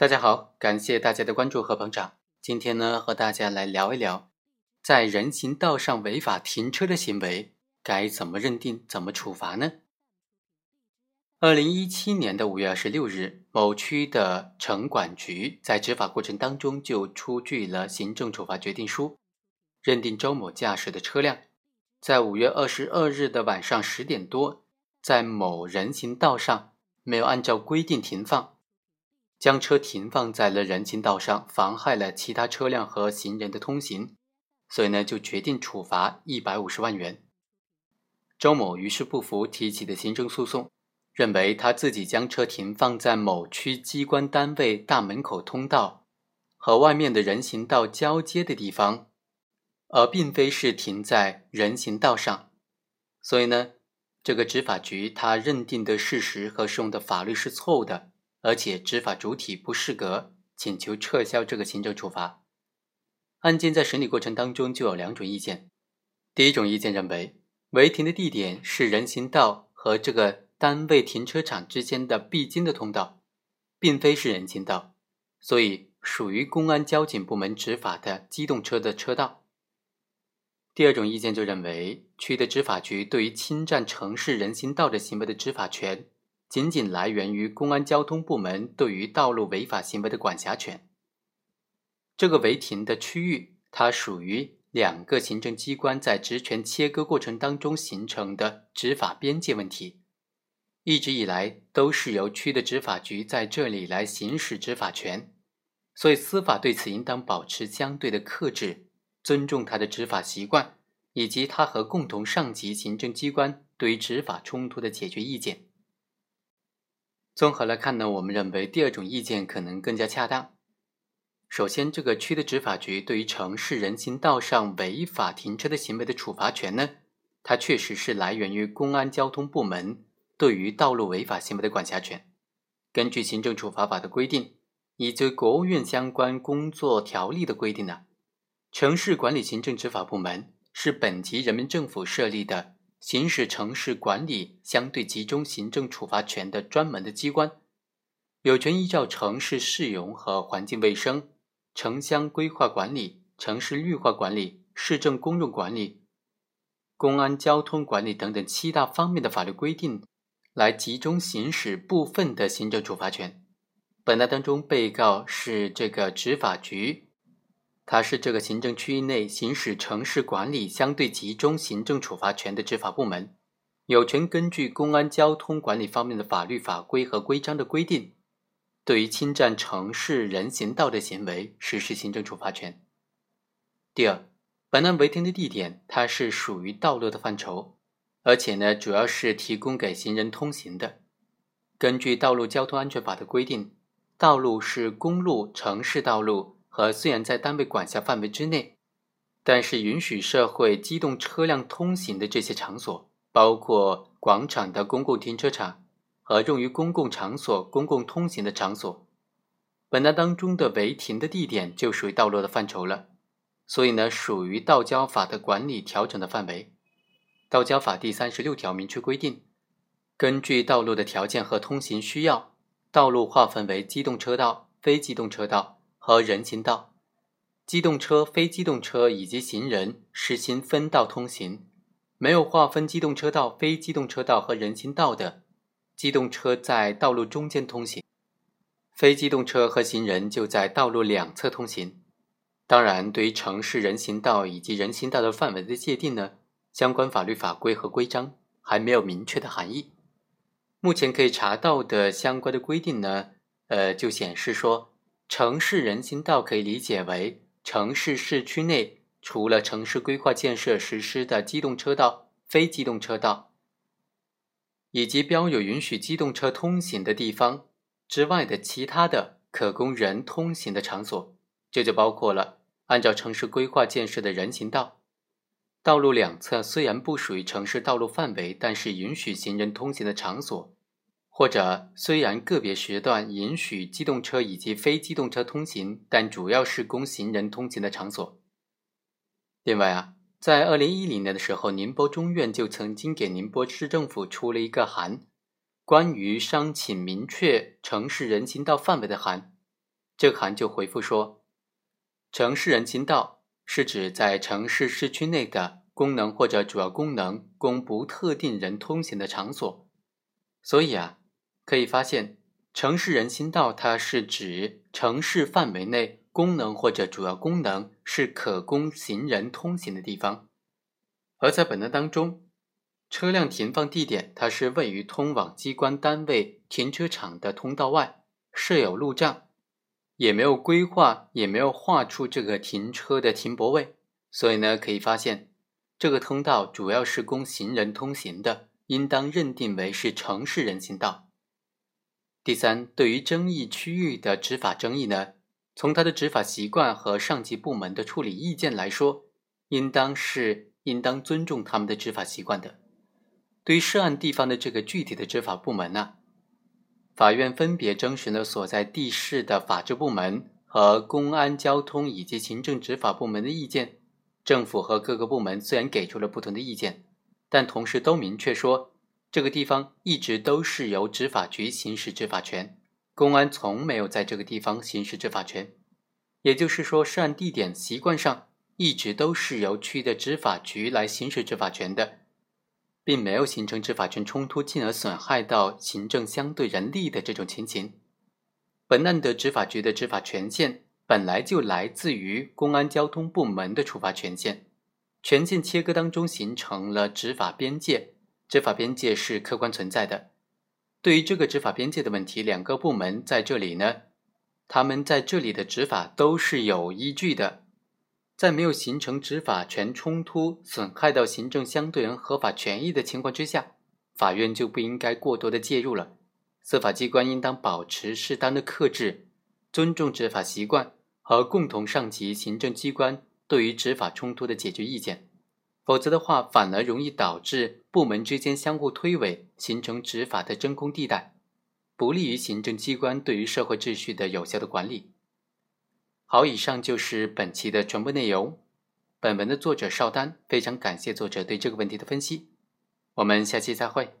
大家好，感谢大家的关注和捧场。今天呢，和大家来聊一聊，在人行道上违法停车的行为该怎么认定、怎么处罚呢？二零一七年的五月二十六日，某区的城管局在执法过程当中就出具了行政处罚决定书，认定周某驾驶的车辆在五月二十二日的晚上十点多，在某人行道上没有按照规定停放。将车停放在了人行道上，妨害了其他车辆和行人的通行，所以呢，就决定处罚一百五十万元。周某于是不服，提起的行政诉讼，认为他自己将车停放在某区机关单位大门口通道和外面的人行道交接的地方，而并非是停在人行道上，所以呢，这个执法局他认定的事实和适用的法律是错误的。而且执法主体不适格，请求撤销这个行政处罚。案件在审理过程当中就有两种意见。第一种意见认为，违停的地点是人行道和这个单位停车场之间的必经的通道，并非是人行道，所以属于公安交警部门执法的机动车的车道。第二种意见就认为，区的执法局对于侵占城市人行道的行为的执法权。仅仅来源于公安交通部门对于道路违法行为的管辖权。这个违停的区域，它属于两个行政机关在职权切割过程当中形成的执法边界问题，一直以来都是由区的执法局在这里来行使执法权，所以司法对此应当保持相对的克制，尊重他的执法习惯，以及他和共同上级行政机关对于执法冲突的解决意见。综合来看呢，我们认为第二种意见可能更加恰当。首先，这个区的执法局对于城市人行道上违法停车的行为的处罚权呢，它确实是来源于公安交通部门对于道路违法行为的管辖权。根据行政处罚法的规定，以及国务院相关工作条例的规定呢，城市管理行政执法部门是本级人民政府设立的。行使城市管理相对集中行政处罚权的专门的机关，有权依照城市市容和环境卫生、城乡规划管理、城市绿化管理、市政公用管理、公安交通管理等等七大方面的法律规定，来集中行使部分的行政处罚权。本案当中，被告是这个执法局。它是这个行政区域内行使城市管理相对集中行政处罚权的执法部门，有权根据公安交通管理方面的法律法规和规章的规定，对于侵占城市人行道的行为实施行政处罚权。第二，本案违停的地点它是属于道路的范畴，而且呢主要是提供给行人通行的。根据道路交通安全法的规定，道路是公路、城市道路。和虽然在单位管辖范围之内，但是允许社会机动车辆通行的这些场所，包括广场的公共停车场和用于公共场所公共通行的场所，本案当中的违停的地点就属于道路的范畴了，所以呢，属于道交法的管理调整的范围。道交法第三十六条明确规定，根据道路的条件和通行需要，道路划分为机动车道、非机动车道。和人行道、机动车、非机动车以及行人实行分道通行。没有划分机动车道、非机动车道和人行道的，机动车在道路中间通行，非机动车和行人就在道路两侧通行。当然，对于城市人行道以及人行道的范围的界定呢，相关法律法规和规章还没有明确的含义。目前可以查到的相关的规定呢，呃，就显示说。城市人行道可以理解为城市市区内除了城市规划建设实施的机动车道、非机动车道，以及标有允许机动车通行的地方之外的其他的可供人通行的场所，这就包括了按照城市规划建设的人行道。道路两侧虽然不属于城市道路范围，但是允许行人通行的场所。或者虽然个别时段允许机动车以及非机动车通行，但主要是供行人通行的场所。另外啊，在二零一零年的时候，宁波中院就曾经给宁波市政府出了一个函，关于商请明确城市人行道范围的函。这个函就回复说，城市人行道是指在城市市区内的功能或者主要功能供不特定人通行的场所。所以啊，可以发现，城市人行道它是指城市范围内功能或者主要功能是可供行人通行的地方。而在本案当中，车辆停放地点它是位于通往机关单位停车场的通道外，设有路障，也没有规划，也没有划出这个停车的停泊位。所以呢，可以发现，这个通道主要是供行人通行的。应当认定为是城市人行道。第三，对于争议区域的执法争议呢，从他的执法习惯和上级部门的处理意见来说，应当是应当尊重他们的执法习惯的。对于涉案地方的这个具体的执法部门呢，法院分别征询了所在地市的法制部门和公安、交通以及行政执法部门的意见。政府和各个部门虽然给出了不同的意见。但同时都明确说，这个地方一直都是由执法局行使执法权，公安从没有在这个地方行使执法权。也就是说，涉案地点习惯上一直都是由区的执法局来行使执法权的，并没有形成执法权冲突，进而损害到行政相对人力的这种情形。本案的执法局的执法权限本来就来自于公安交通部门的处罚权限。权限切割当中形成了执法边界，执法边界是客观存在的。对于这个执法边界的问题，两个部门在这里呢，他们在这里的执法都是有依据的，在没有形成执法权冲突、损害到行政相对人合法权益的情况之下，法院就不应该过多的介入了。司法机关应当保持适当的克制，尊重执法习惯和共同上级行政机关。对于执法冲突的解决意见，否则的话，反而容易导致部门之间相互推诿，形成执法的真空地带，不利于行政机关对于社会秩序的有效的管理。好，以上就是本期的全部内容。本文的作者邵丹，非常感谢作者对这个问题的分析。我们下期再会。